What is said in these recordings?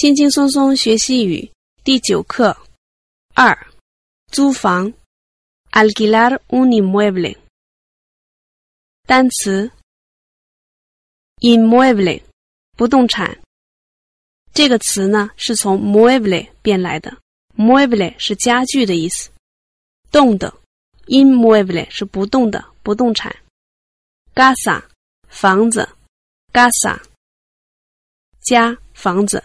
轻轻松松学习语第九课二租房，alquilar un inmueble。单词 inmueble 不动产这个词呢是从 mueble 变来的，mueble 是家具的意思，动的 inmueble 是不动的不动产。gasa 房子，gasa 家房子。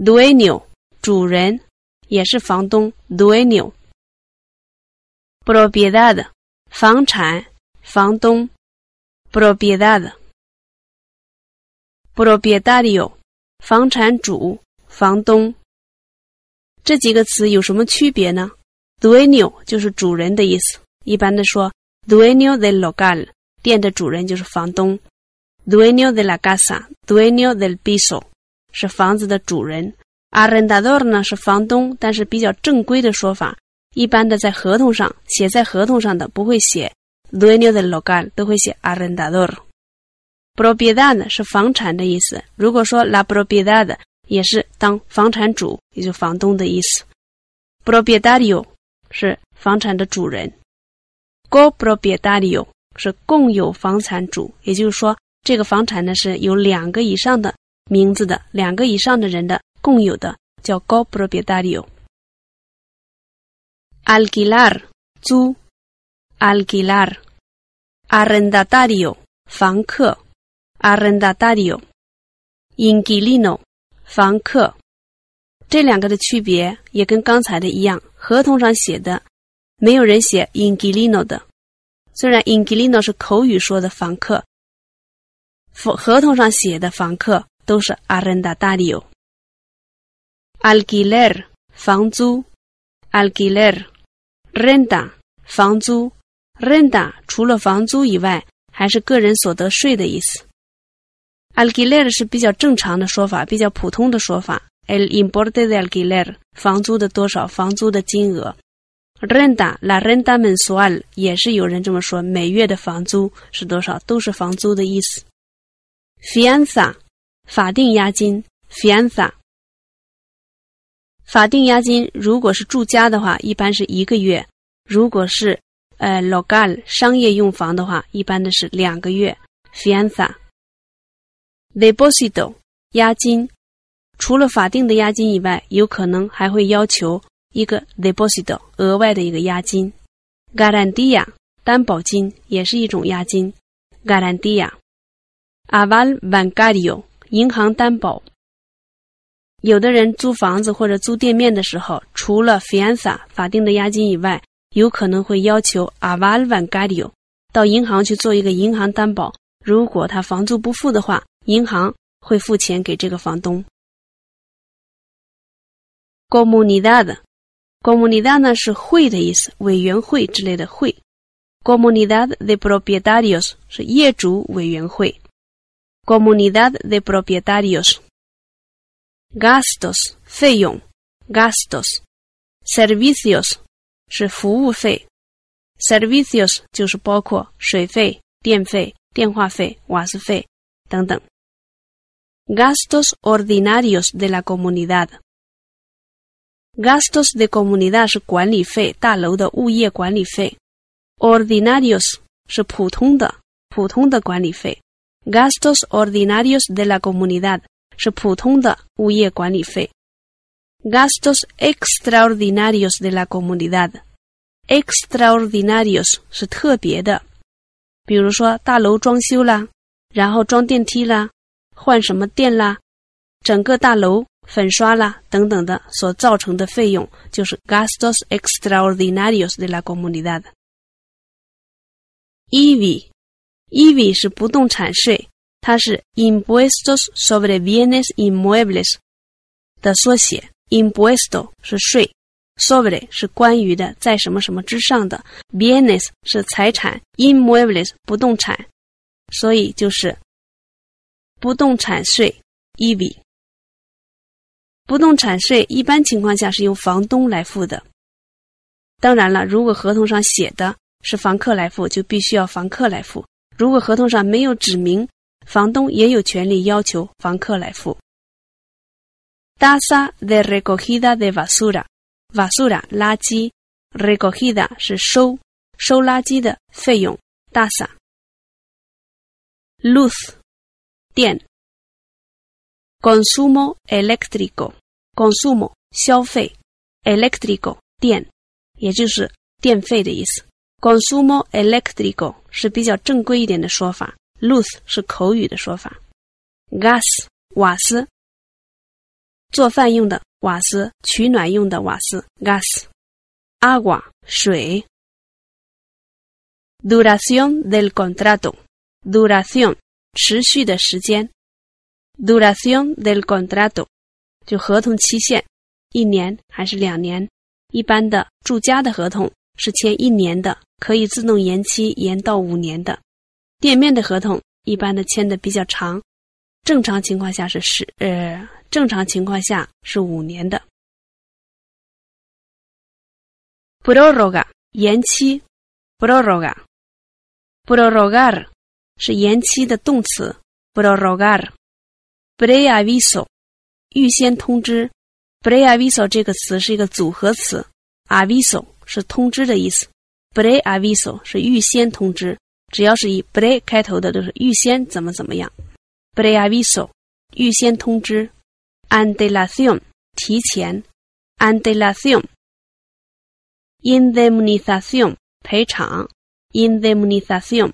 dueño，主人，也是房东。dueño，propiedad，房产，房东。propiedad，propiedadario，房产主，房东。这几个词有什么区别呢？dueño 就是主人的意思，一般的说，dueño del local 店的主人就是房东。dueño de la casa，dueño del piso。是房子的主人，arrendador 呢是房东，但是比较正规的说法，一般的在合同上写在合同上的不会写 dueño del local，都会写 arrendador。propiedad 是房产的意思，如果说 la propiedad 也是当房产主，也就房东的意思。propiedadario 是房产的主人，co p r o p i e d d a r i o 是共有房产主，也就是说这个房产呢是有两个以上的。名字的两个以上的人的共有的叫 copropiedadio。alquilar 租，alquilar，arrendatario 房客，arrendatario，inquilino 房客，这两个的区别也跟刚才的一样，合同上写的没有人写 inquilino 的，虽然 inquilino 是口语说的房客，合合同上写的房客。都是 arrendatario，alquiler 房租，alquiler renta 房租 r e n t a 除了房租以外，还是个人所得税的意思。alquiler 是比较正常的说法，比较普通的说法。el importe d e alquiler 房租的多少，房租的金额。r e n t a la renta mensual 也是有人这么说，每月的房租是多少，都是房租的意思。f i a s z a 法定押金 （fianza）。法定押金如果是住家的话，一般是一个月；如果是呃 local 商业用房的话，一般的是两个月 （fianza）。e deposit o 押金，除了法定的押金以外，有可能还会要求一个 deposit o 额外的一个押金 （garantía 担保金也是一种押金，garantía）。Aval bancario。银行担保。有的人租房子或者租店面的时候，除了 fianza 法定的押金以外，有可能会要求 a v a l a n g a u i o 到银行去做一个银行担保。如果他房租不付的话，银行会付钱给这个房东。comunidad，comunidad 呢是会的意思，委员会之类的会。comunidad de propietarios 是业主委员会。comunidad de propietarios. Gastos, feyong, gastos. Servicios, shifuufe. Servicios, chusupoko, shuife, tienfe, tienhuafe, wasfe, tantan. Gastos ordinarios de la comunidad. Gastos de comunidad, guanife, talo de uye Ordinarios, shiputunda, putunda guanife gastos ordinarios de la comunidad gastos extraordinarios de la comunidad extraordinarios 是特别的，比如说大楼装修啦，然后装电梯啦，换什么电啦，整个大楼粉刷啦等等的所造成的费用就是 gastos extraordinarios de la Comunidad. Ivy 是不动产税，它是 Impuestos sobre bienes inmuebles 的缩写。Impuesto 是税，sobre 是关于的，在什么什么之上的，bienes 是财产，inmuebles 不动产，所以就是不动产税 Ivy。不动产税一般情况下是由房东来付的，当然了，如果合同上写的是房客来付，就必须要房客来付。如果合同上没有指明，房东也有权利要求房客来付。Dasa the recogida de basura，basura 垃圾，recogida 是收收垃圾的费用。大 a s a luz 电，consumo eléctrico，consumo 消费，eléctrico 电，也就是电费的意思。Consumo eléctrico 是比较正规一点的说法，Luz 是口语的说法。Gas 瓦斯做饭用的瓦斯，取暖用的瓦斯。Gas agua 水。Duración del c o n t r a t o d u r a c i ó n 持续的时间。Duración del contrato 就合同期限，一年还是两年？一般的住家的合同是签一年的。可以自动延期，延到五年的店面的合同，一般的签的比较长。正常情况下是十，呃，正常情况下是五年的。prorrogar 延期，prorrogar，prorrogar 是延期的动词。p r o r r o g a r p r e a v i s o 预先通知 p r e a v i s o 这个词是一个组合词 a v i s o 是通知的意思。pre aviso 是预先通知，只要是以 pre 开头的都是预先怎么怎么样。pre aviso 预先通知，antelación 提前，antelación indemnización 赔偿，indemnización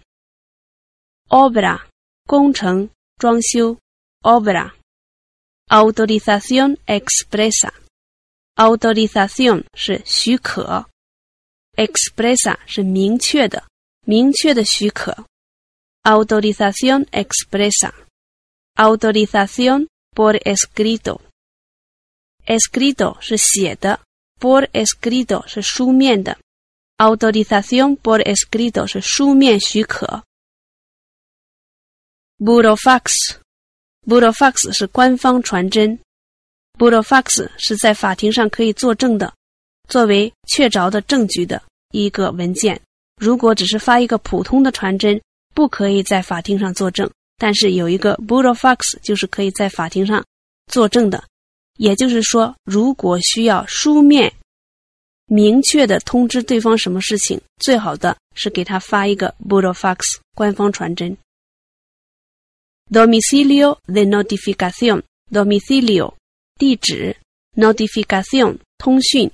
obra 工程装修，obra autorización expresa autorización 是许可。expresa 是明确的，明确的许可。autorización expresa，autorización por escrito，escrito 是写的，por escrito 是书面的。autorización por escrito 是书面许可。burofax，burofax 是官方传真，burofax 是在法庭上可以作证的。作为确凿的证据的一个文件，如果只是发一个普通的传真，不可以在法庭上作证。但是有一个 b u l l of fax，就是可以在法庭上作证的。也就是说，如果需要书面明确的通知对方什么事情，最好的是给他发一个 b u l l of fax 官方传真。Domicilio，the notificación，domicilio，地址，notificación，通讯。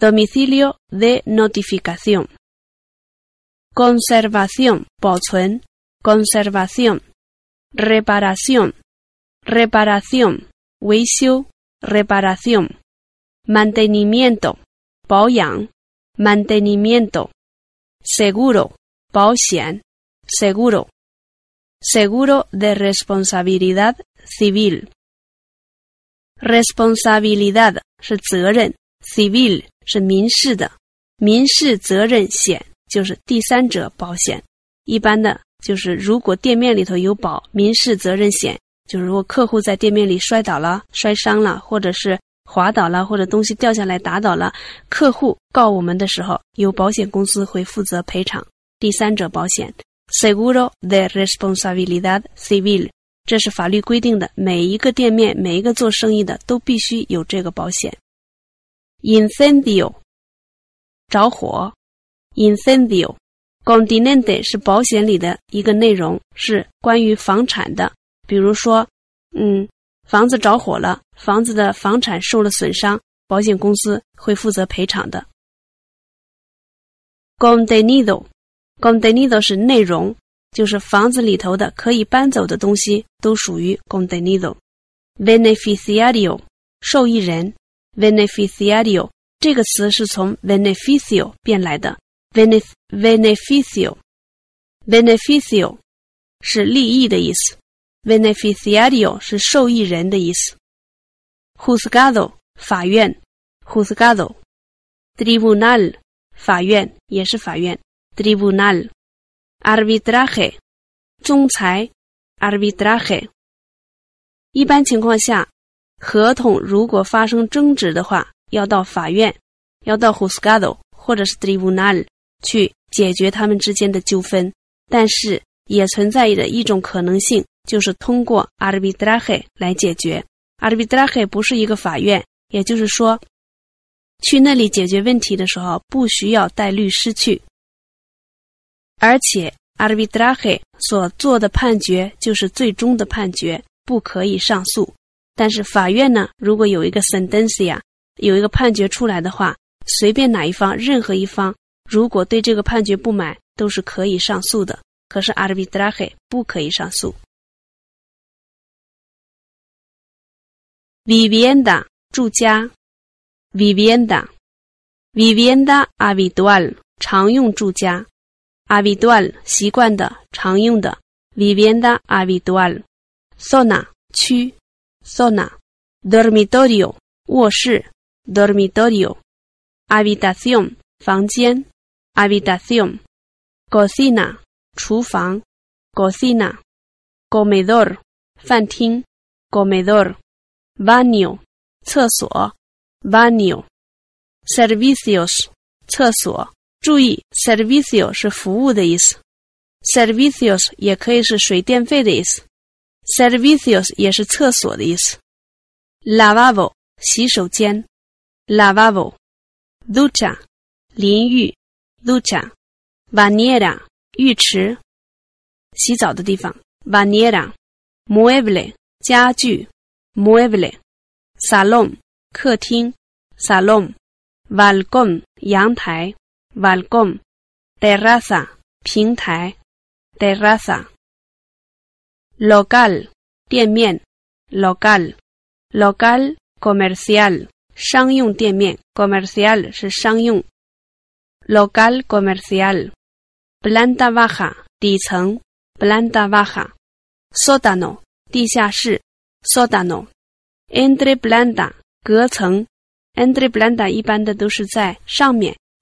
domicilio de notificación, conservación, conservación, reparación, reparación, reparación, mantenimiento, mantenimiento, seguro, seguro, seguro de responsabilidad civil. r e s p o n s a b i l i d a d 是责任，civil 是民事的，民事责任险就是第三者保险。一般的就是，如果店面里头有保民事责任险，就是如果客户在店面里摔倒了、摔伤了，或者是滑倒了，或者东西掉下来打倒了，客户告我们的时候，有保险公司会负责赔偿。第三者保险，seguro de responsabilidade civil。这是法律规定的，每一个店面、每一个做生意的都必须有这个保险。Incendio，着火。i n c e n d i o c o n d e n i d 是保险里的一个内容，是关于房产的。比如说，嗯，房子着火了，房子的房产受了损伤，保险公司会负责赔偿的。Condenido，condenido 是内容。就是房子里头的可以搬走的东西都属于共等利得。Beneficiario，受益人。Beneficiario 这个词是从 beneficio 变来的。benef i c i o b e n e f i c i o 是利益的意思。Beneficiario 是受益人的意思。Husgado 法院，Husgado Tribunal 法院也是法院。Tribunal a r b i t r a h e 仲裁 a r b i t r a h e 一般情况下，合同如果发生争执的话，要到法院，要到 Husgado 或者是 r i b u n a l 去解决他们之间的纠纷。但是也存在着一种可能性，就是通过 a r b i t r a h e 来解决。a r b i t r a e 不是一个法院，也就是说，去那里解决问题的时候不需要带律师去。而且阿尔维德拉赫所做的判决就是最终的判决，不可以上诉。但是法院呢，如果有一个 s e n t e n c i a 有一个判决出来的话，随便哪一方，任何一方，如果对这个判决不满，都是可以上诉的。可是阿尔维德拉赫不可以上诉。Vivienda 住家，Vivienda，Vivienda habitual 常用住家。habitual zona zona. zona dormitorio Dormitorio habitación Habitación cocina cocina comedor 饭厅，comedor baño Banio servicios 注意 s e r v i c i o 是服务的意思，servicios 也可以是水电费的意思，servicios 也是厕所的意思。lavabo 洗手间，lavabo，ducha 淋浴，ducha，vaniera 浴池，洗澡的地方，vaniera，mueble 家具，mueble，salón 客厅，salón，balcon 阳台。balcón，terraza，平台，terrasa，local，店面，local，local，comercial，商用店面，comercial 是商用，local c o m e r c i a l 商用店面 c o m e r c i a l 是商用 l o c a l c o m e r c i a l p l a n t a baja，底层 p l a n t a baja，sotano，地下室 s o t a n o e n t r e b l a n t a 隔层 e n t r e b l a n t a 一般的都是在上面。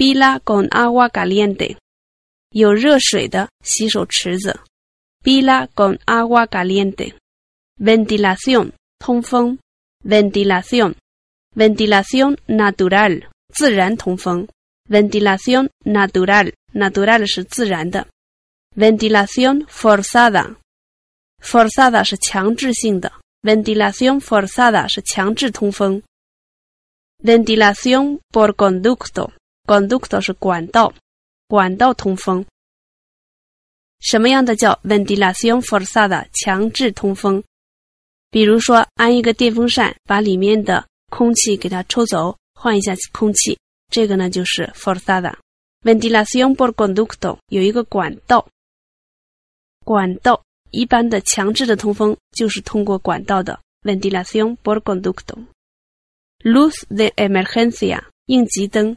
pila con agua caliente. Pila con agua caliente. Ventilación, Ventilación, ventilación natural, Ventilación natural, natural Ventilación forzada, forzada 是强制性的. Ventilación forzada Ventilación por conducto, Conducto 是管道，管道通风。什么样的叫 ventilación forzada 强制通风？比如说，安一个电风扇，把里面的空气给它抽走，换一下空气。这个呢就是 forzada ventilación por conducto 有一个管道，管道一般的强制的通风就是通过管道的 ventilación por conducto. Luz de emergencia 应急灯。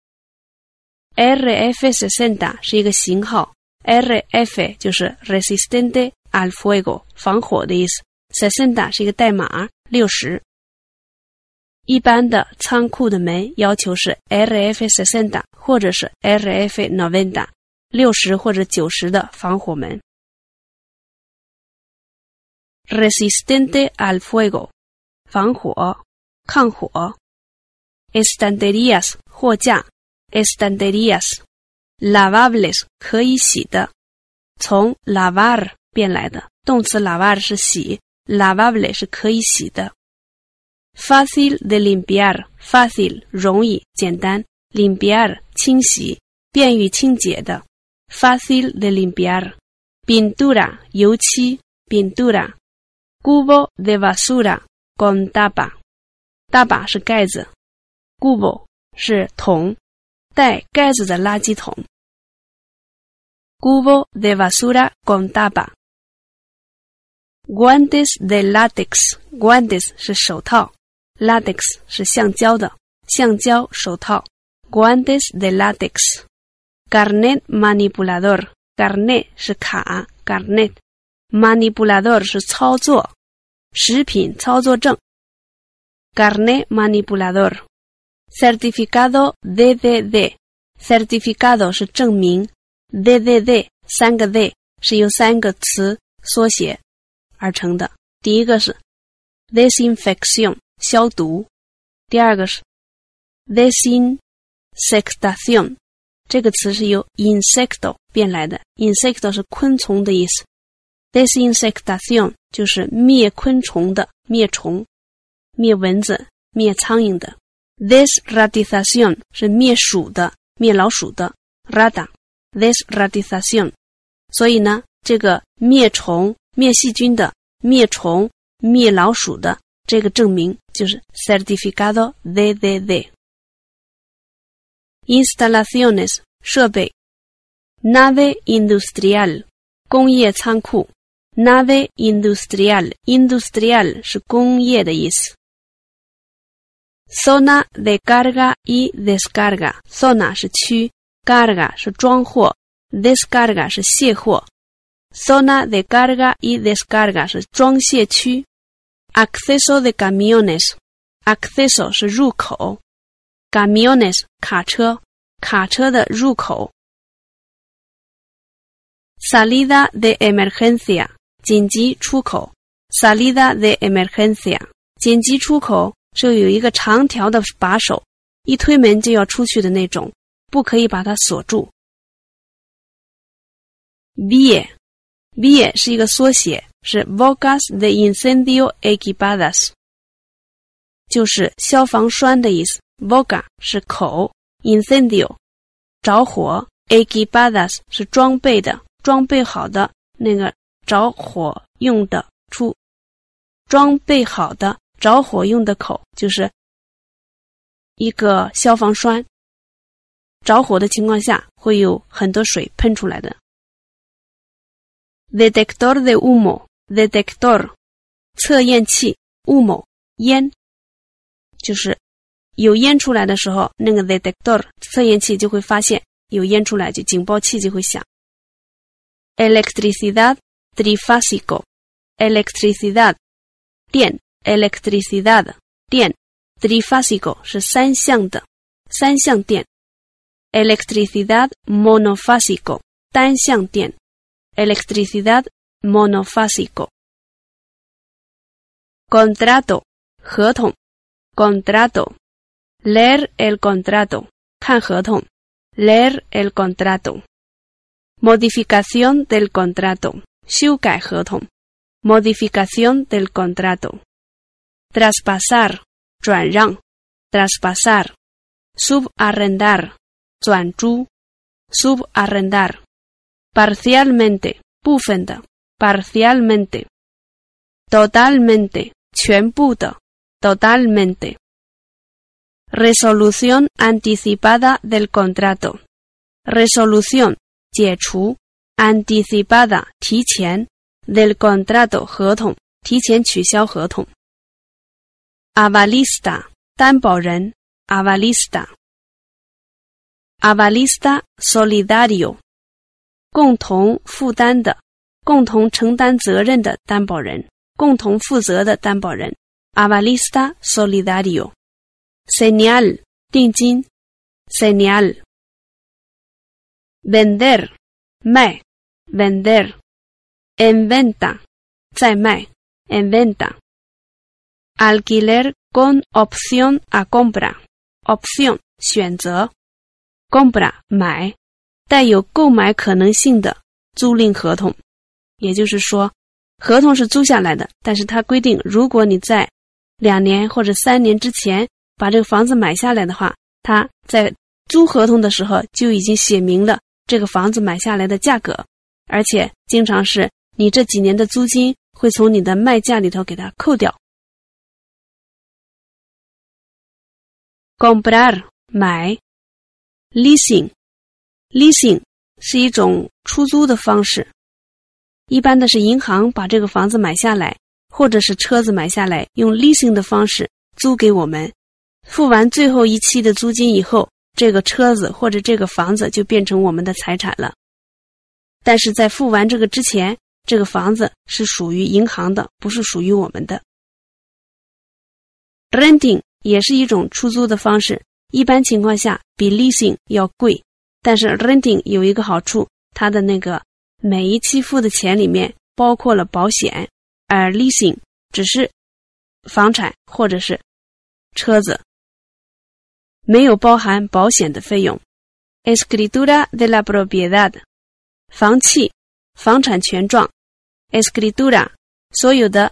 RFSNDA 是一个型号，RF 就是 resistente al fuego，防火的意思。Senda 是一个代码，六十。一般的仓库的门要求是 RFSNDA 或者是 RFSNOVENDA，六十或者九十的防火门。resistente al fuego，防火、抗火。estanterias 货架。estanterías, lavables Son lavar 变来的，动词 lavar 是可以洗的 fácil de limpiar fácil Limpiar, y fácil de limpiar pintura pintura. cubo de basura con tapa tapa cubo, 是桶。带盖子的垃圾桶。Cubo de basura con tapa。Guantes de látex。Guantes 是手套，látex 是橡胶的，橡胶手套。Guantes de látex。c a r n e t manipulador。c a r n t 是卡 c a r n e t manipulador 是操作，食品操作证。c a r n e t manipulador。Certificado z z z，certificado 是证明，z z z 三个 z 是由三个词缩写而成的。第一个是 disinfection 消毒，第二个是 disinsectation，这个词是由 insecto 变来的，insecto 是昆虫的意思，disinsectation 就是灭昆虫的，灭虫、灭蚊子、灭苍蝇的。This ratización 是灭鼠的、灭老鼠的 radar。This ratización，所以呢，这个灭虫、灭细菌的、灭虫、灭老鼠的这个证明就是 certificado。They they they。Instalaciones 设备，nave industrial 工业仓库，nave industrial industrial 是工业的意思。Zona de carga y descarga. Zona Carga Descarga Descarga 是装货，descarga Zona de carga y descarga Acceso de camiones. Acceso Camiones, 是入口，camiones Salida de emergencia Salida de emergencia 就有一个长条的把手，一推门就要出去的那种，不可以把它锁住。v e a v e a 是一个缩写，是 v o g a s the incendio equipadas"，就是消防栓的意思。v o g a 是口，"incendio" 着火，"equipadas" 是装备的，装备好的那个着火用的出，装备好的。着火用的口就是一个消防栓。着火的情况下会有很多水喷出来的。detector de humo detector 测验器 u m o 烟就是有烟出来的时候，那个 detector 测验器就会发现有烟出来，就警报器就会响。electricidad trifásico electricidad 电 electricidad, Trifásico, trifásico Electricidad, monofásico Electricidad, Monofásico. Contrato, tóng, Contrato, leer el contrato Leer el contrato modificación del contrato Modificación del contrato traspasar, traspasar, subarrendar, subarrendar, parcialmente, parcialmente, totalmente, totalmente. Resolución anticipada del contrato. Resolución, anticipada, anticipada, 提前; del contrato, avalista 担保人，avalista，avalista solidario 共同负担的、共同承担责任的担保人、共同负责的担保人，avalista solidario。señal 定金 s e ñ a l vender 卖，vender，en venta 在卖，en venta。Alquiler con opción a compra，o p i o n 选择，compra 买，带有购买可能性的租赁合同。也就是说，合同是租下来的，但是它规定，如果你在两年或者三年之前把这个房子买下来的话，它在租合同的时候就已经写明了这个房子买下来的价格，而且经常是你这几年的租金会从你的卖价里头给它扣掉。comprar 买 leasing leasing 是一种出租的方式，一般的是银行把这个房子买下来，或者是车子买下来，用 leasing 的方式租给我们，付完最后一期的租金以后，这个车子或者这个房子就变成我们的财产了。但是在付完这个之前，这个房子是属于银行的，不是属于我们的。renting 也是一种出租的方式，一般情况下比 leasing 要贵，但是 renting 有一个好处，它的那个每一期付的钱里面包括了保险，而 leasing 只是房产或者是车子没有包含保险的费用。Escritura de la propiedad，房契、房产权状。Escritura 所有的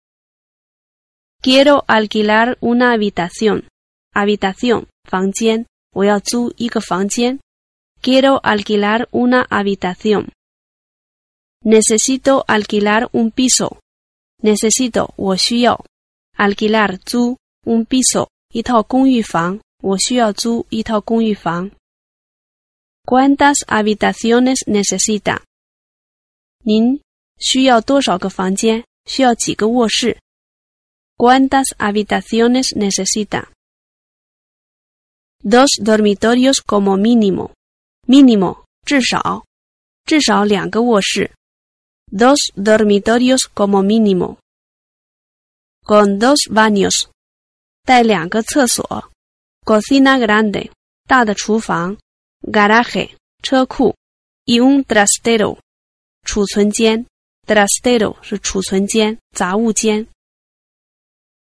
Quiero alquilar una habitación. Habitación, Quiero alquilar una habitación. Necesito alquilar un piso. Necesito 我需要 alquilar 租 un piso ¿Cuántas habitaciones necesita? 您需要多少个房间？需要几个卧室？¿Cuántas habitaciones necesita? Dos dormitorios como mínimo. Mínimo, 至少, Dos dormitorios como mínimo. Con dos baños. Cocina grande, 车库. Y un trastero, Trastero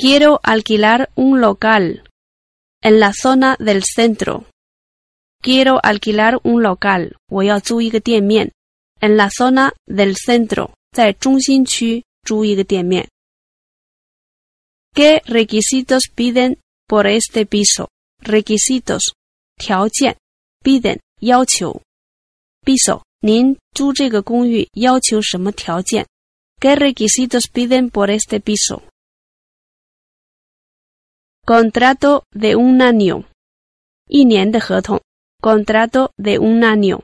Quiero alquilar un local en la zona del centro. Quiero alquilar un local. En la zona del centro. ¿Qué requisitos piden por este piso? Requisitos. piden Piso. ¿Qué requisitos piden por este piso? contrato de un año. 一年的合同 contrato de un año.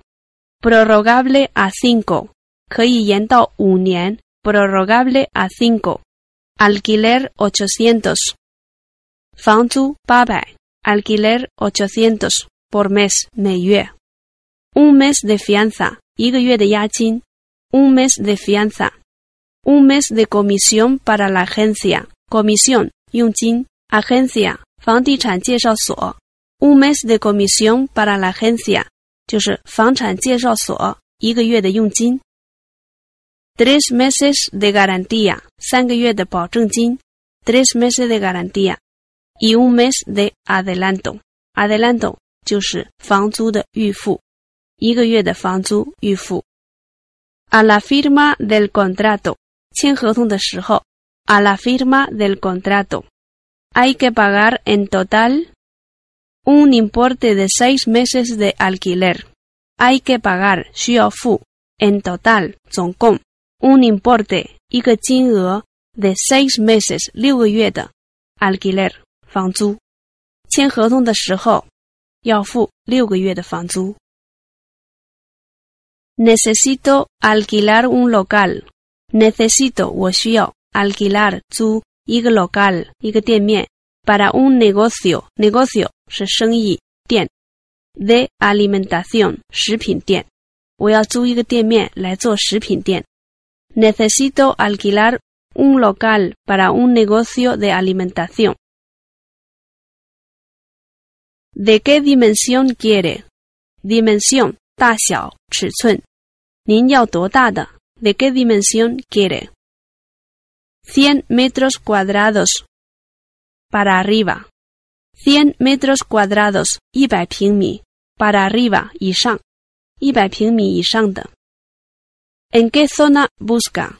prorrogable a cinco. 可以延到五年 prorrogable a cinco. alquiler 800. 房租 Pabe alquiler ochocientos. por mes, yue. un mes de fianza, de yachin. un mes de fianza. un mes de comisión para la agencia, comisión, chin agencia un mes de comisión para la agencia tres meses de garantía tres meses de garantía y un mes de adelanto adelanto A la firma del contrato A la firma del contrato。hay que pagar en total un importe de seis meses de alquiler. Hay que pagar fu en total Kong un importe de seis meses de alquiler Necesito alquilar un local. Necesito 我需要 alquilar zu, 一个 local para un negocio negocio De alimentación Necesito alquilar un local para un negocio de alimentación. ¿De qué dimensión quiere? Dimensión ¿De qué dimensión quiere? 100 metros cuadrados. Para arriba. 100 metros cuadrados, 100平米, para arriba, 以上,100平米以上的. ¿En qué zona busca?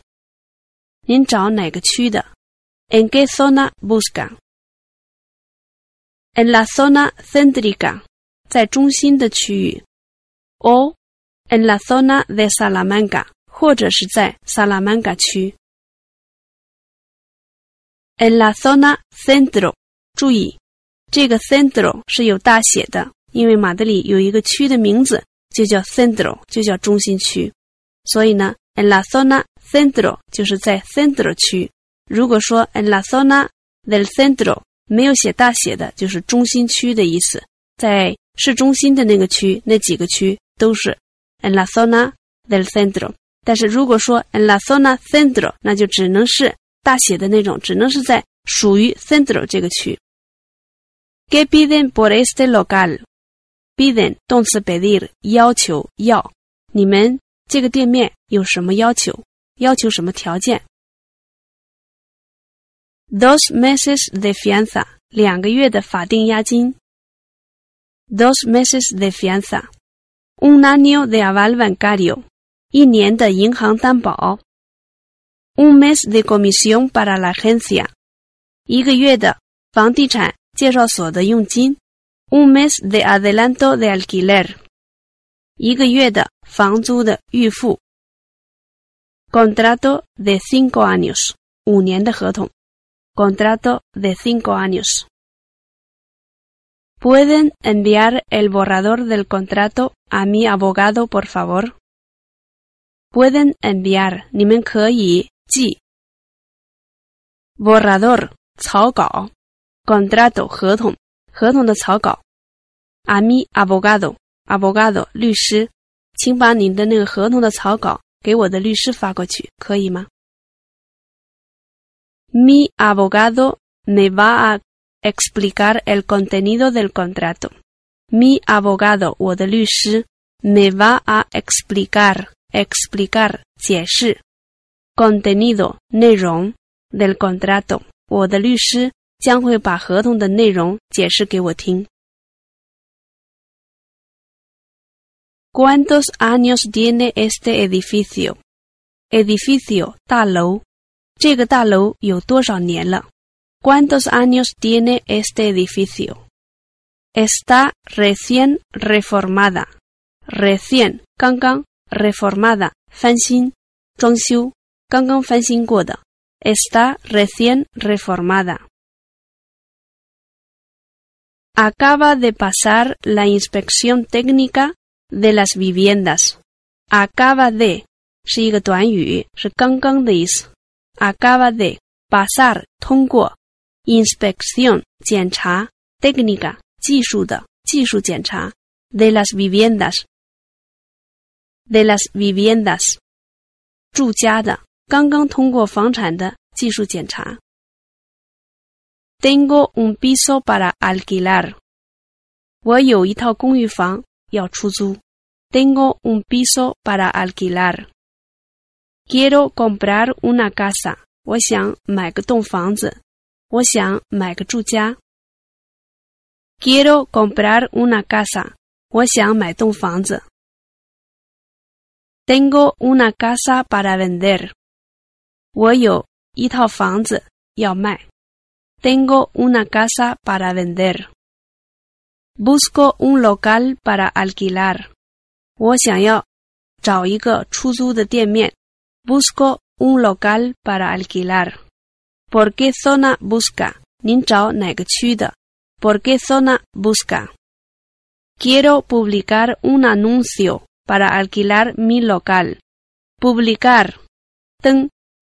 您找哪个区的? ¿En qué zona busca? En la zona céntrica, 在中心的区域, o en la zona de Salamanca, 或者是在 Salamanca En la zona centro，注意这个 centro 是有大写的，因为马德里有一个区的名字就叫 centro，就叫中心区。所以呢，en la zona centro 就是在 centro 区。如果说 en la zona del centro 没有写大写的，就是中心区的意思，在市中心的那个区，那几个区都是 en la zona del centro。但是如果说 en la zona centro，那就只能是。大写的那种，只能是在属于 Centro 这个区。¿Qué bien borres de local? Bien. 动词 b e l i r 要求要你们这个店面有什么要求？要求什么条件？Dos meses de fianza. 两个月的法定押金。Dos meses de fianza. Un año de aval bancario. 一年的银行担保。un mes de comisión para la agencia, Un mes de adelanto de alquiler. alquiler，一个月的房租的预付，contrato de cinco años. años，五年的合同，contrato de cinco años. ¿Pueden enviar el borrador del contrato a mi abogado, por favor? Pueden enviar, yi. G borrador, 草稿,草稿，contrato A mi abogado abogado Mi abogado me va a explicar el contenido del contrato. Mi abogado me va a explicar explicar contenido Nerong del contrato. ¿Cuántos años tiene este edificio? Edificio cuántos años tiene este edificio? Está recién reformada. Recién Kankan reformada 翻新装修。está recién reformada. Acaba de pasar la inspección técnica de las viviendas. Acaba de Acaba de pasar 通过 inspección 检查 técnica 技术的技术检查 de las viviendas de las viviendas 住家的刚刚通过房产的技术检查。Tengo un piso para alquilar。我有一套公寓房要出租。Tengo un piso para alquilar。Quiero comprar una casa。我想买个栋房子。我想买个住家。Quiero comprar una casa。我想买栋房子。Tengo una casa para vender。Tengo una casa para vender. Busco un local para alquilar. Busco un local para alquilar. ¿Por qué zona busca? por qué zona busca? Quiero publicar un anuncio para alquilar mi local. Publicar.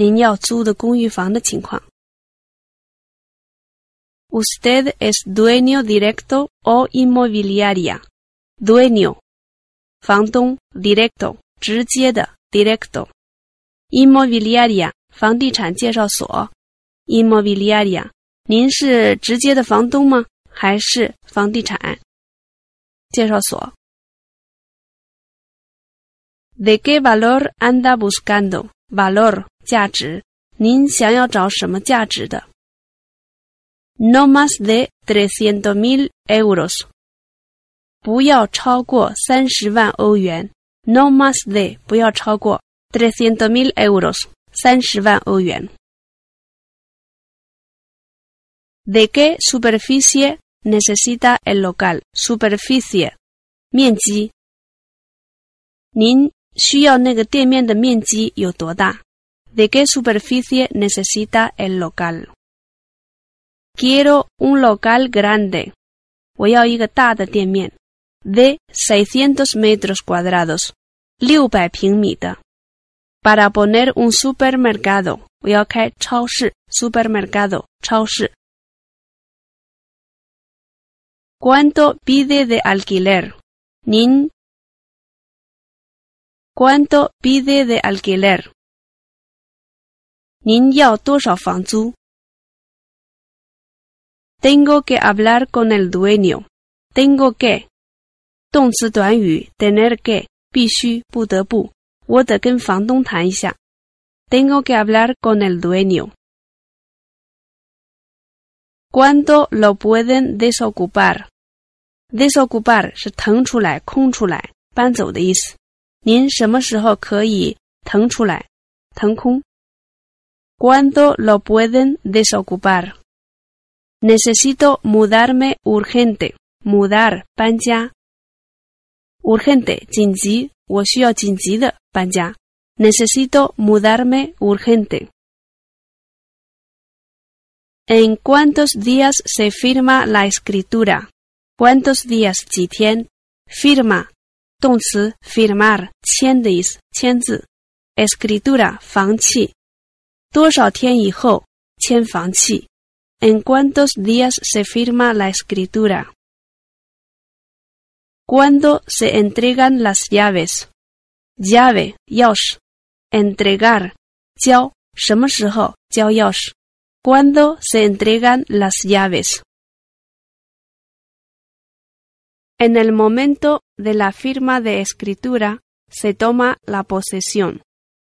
您要租的公寓房的情况。Usted es dueño directo o inmobiliaria? Dueño，房东，directo，直接的，directo，inmobiliaria，房地产介绍所，inmobiliaria。您是直接的房东吗？还是房地产介绍所？De qué valor anda buscando? Valor。No más de trescientos mil No más de 不要超过 trescientos mil euros de qué superficie necesita el local? Superficie 面积。您需要那个店面的面积有多大 de qué superficie necesita el local. Quiero un local grande. Voy a de 600 metros cuadrados, para poner un supermercado. supermercado, ¿Cuánto pide de alquiler? ¿Nin? ¿Cuánto pide de alquiler? 您要多少房租？Tengo que hablar con el dueño. Tengo que 动词短语 tener que 必须不得不，我得跟房东谈一下。Tengo que hablar con el dueño. ¿Cuándo lo pueden desocupar？Desocupar 是腾出来、空出来、搬走的意思。您什么时候可以腾出来、腾空？cuánto lo pueden desocupar. Necesito mudarme urgente. Mudar, 搬家. Urgente, 紧急. Necesito mudarme urgente. ¿En cuántos días se firma la escritura? ¿Cuántos días, chitien? Firma, dongzi, firmar, Escritura, chi en cuántos días se firma la escritura? ¿Cuándo se entregan las llaves? Llave, Yosh. entregar, ¿Cuándo se entregan las llaves? En el momento de la firma de escritura se toma la posesión.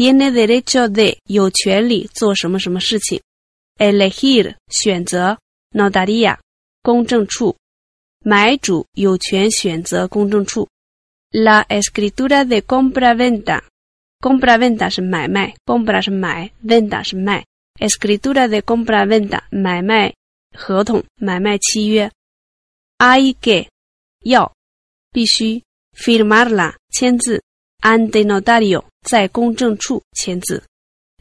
tiene derecho de 有权利做什么什么事情，elegir 选择，notaría la escritura de compraventa compraventa 是买卖，compra 是买，venta escritura de compraventa 买卖合同、买卖契约，hay que 要必须 firmarla 签字。ante notario,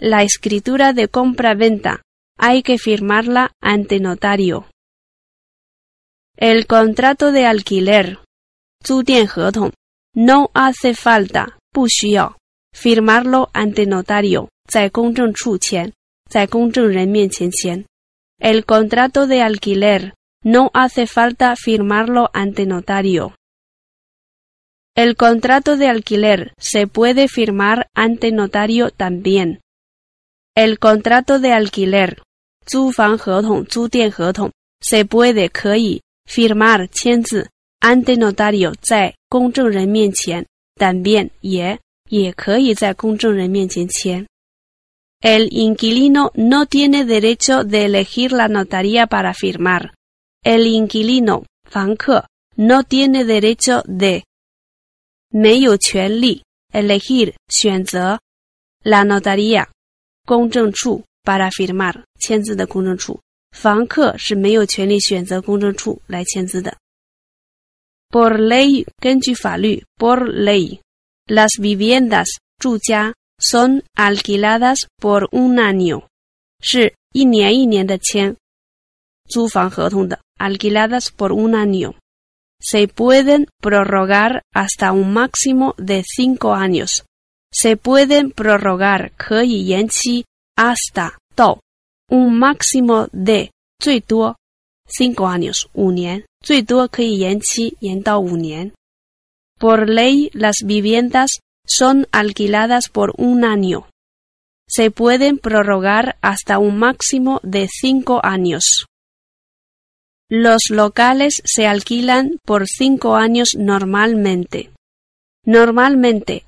La escritura de compra-venta hay que firmarla ante notario. El contrato de alquiler, no hace falta, firmarlo ante notario, El contrato de alquiler, no hace falta firmarlo ante notario. El contrato de alquiler se puede firmar ante notario también. El contrato de alquiler, se puede firmar ante notario también El inquilino no tiene derecho de elegir la notaría para firmar. El inquilino, 房客, no tiene derecho de 没有权利 elegir la notaría 公证处 para firmar 签字的公证处。房客是没有权利选择公证处来签字的。Por ley Por ley las viviendas 住家 son alquiladas por un año 是一年一年的签租房合同的 alquiladas por un año。se pueden prorrogar hasta un máximo de cinco años. Se pueden prorrogar hasta un máximo de cinco años Por ley las viviendas son alquiladas por un año. Se pueden prorrogar hasta un máximo de cinco años. Los locales se alquilan por cinco años normalmente. Normalmente,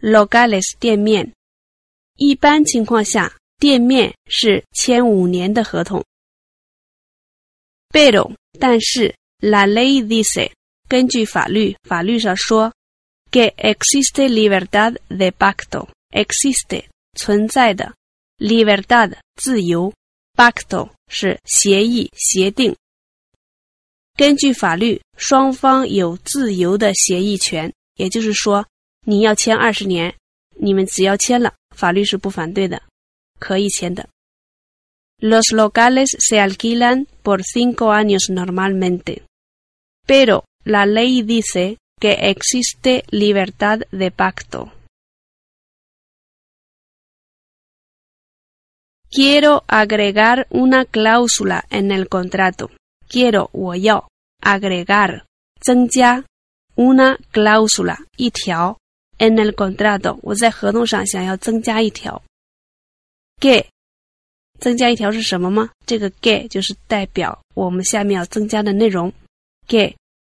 Locales pero tan Pero, 但是, la ley dice que existe libertad de pacto existe libertad pacto 是协议、协定。根据法律，双方有自由的协议权，也就是说，你要签二十年，你们只要签了，法律是不反对的，可以签的。Los locales se alquilan por cinco años normalmente, pero la ley dice que existe libertad de pacto. Quiero agregar una cláusula en el contrato. Quiero yo, agregar 增加 una cláusula 一条 en el contrato 增加一条是什么吗?增加一条是什么吗？这个 que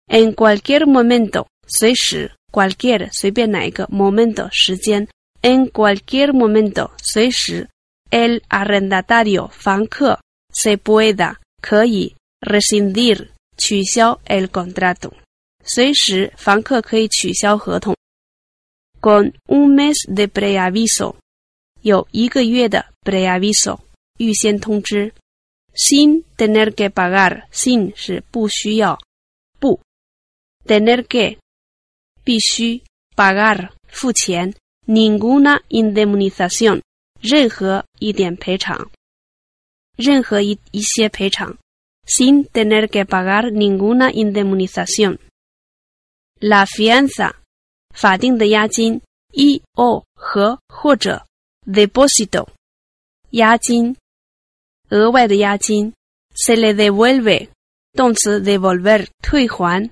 en cualquier momento 随时 cualquier 随便哪一个 momento 时间 en cualquier momento 随时。el arrendatario Fan se pueda, que rescindir, el contrato. Con un mes de preaviso. de preaviso Sin tener que pagar. Sin pagar, pu tener que 必须 pagar Ninguna indemnización 任何一点赔偿，任何一一些赔偿。Sin tener que pagar ninguna indemnización，la fianza，法定的押金。y o 和或者 d e p o s i t o 押金，额外的押金。Se le devuelve，动词 devolver 退还。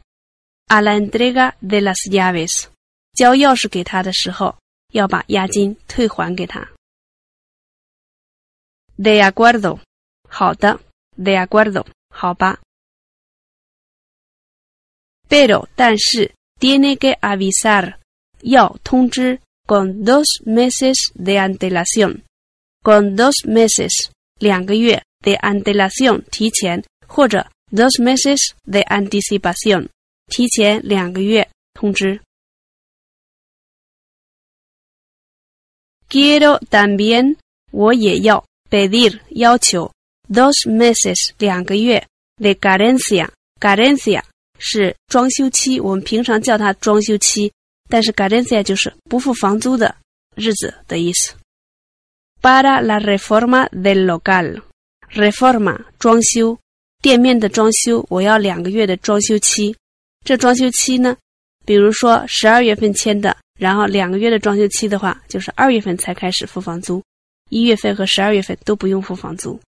Al entrega de las llaves，交钥匙给他的时候要把押金退还给他。De acuerdo. jota, De acuerdo. jopa. Pero, 但是, tiene que avisar. 要通知 con dos meses de antelación. Con dos meses, yue, de antelación, dos meses de anticipación, 提前两个月通知. Quiero también, 我也要 beir 要求 those meses 两个月 the garantia garantia 是装修期，我们平常叫它装修期，但是 garantia 就是不付房租的日子的意思。para la reforma del local reforma 装修店面的装修，我要两个月的装修期。这装修期呢，比如说十二月份签的，然后两个月的装修期的话，就是二月份才开始付房租。一月份和十二月份都不用付房租。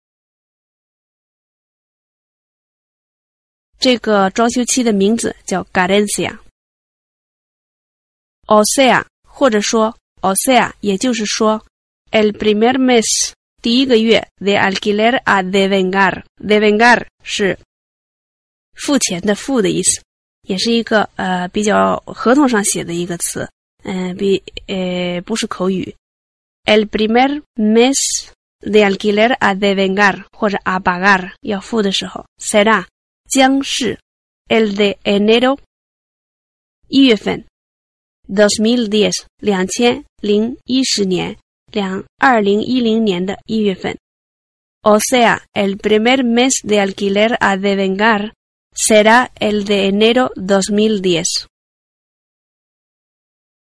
这个装修期的名字叫 g a r e n c i a o s e a 或者说 o s e a 也就是说 el primer mes，第一个月 the alquiler are the vengar，the vengar 是付钱的付的意思，也是一个呃比较合同上写的一个词，嗯，比呃不是口语。El primer mes de alquiler a devengar o a pagar será el de enero y 2010, 2010, 2010 O sea, el primer mes de alquiler a devengar será el de enero 2010.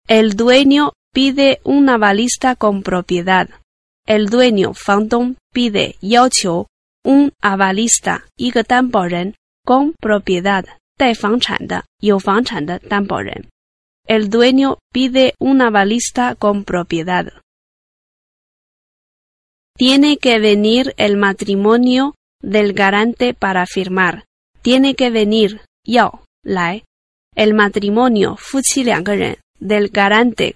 El dueño pide una balista con propiedad. El dueño, Phantom pide Yao un avalista, con propiedad, El dueño pide una balista con propiedad. Tiene que venir el matrimonio del garante para firmar. Tiene que venir, yao, lai. El matrimonio, del garante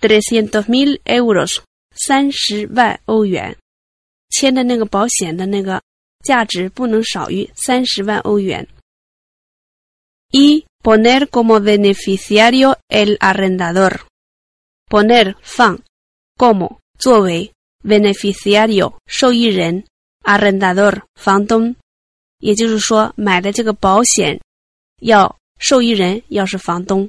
300.000 euros, 30万欧元签的那个保险的那个价值不能少于30 1, poner como beneficiario el arrendador. Poner arrendador。poner 放，como 作为，beneficiario 受益人，arrendador 房东，也就是说买的这个保险要受益人要是房东。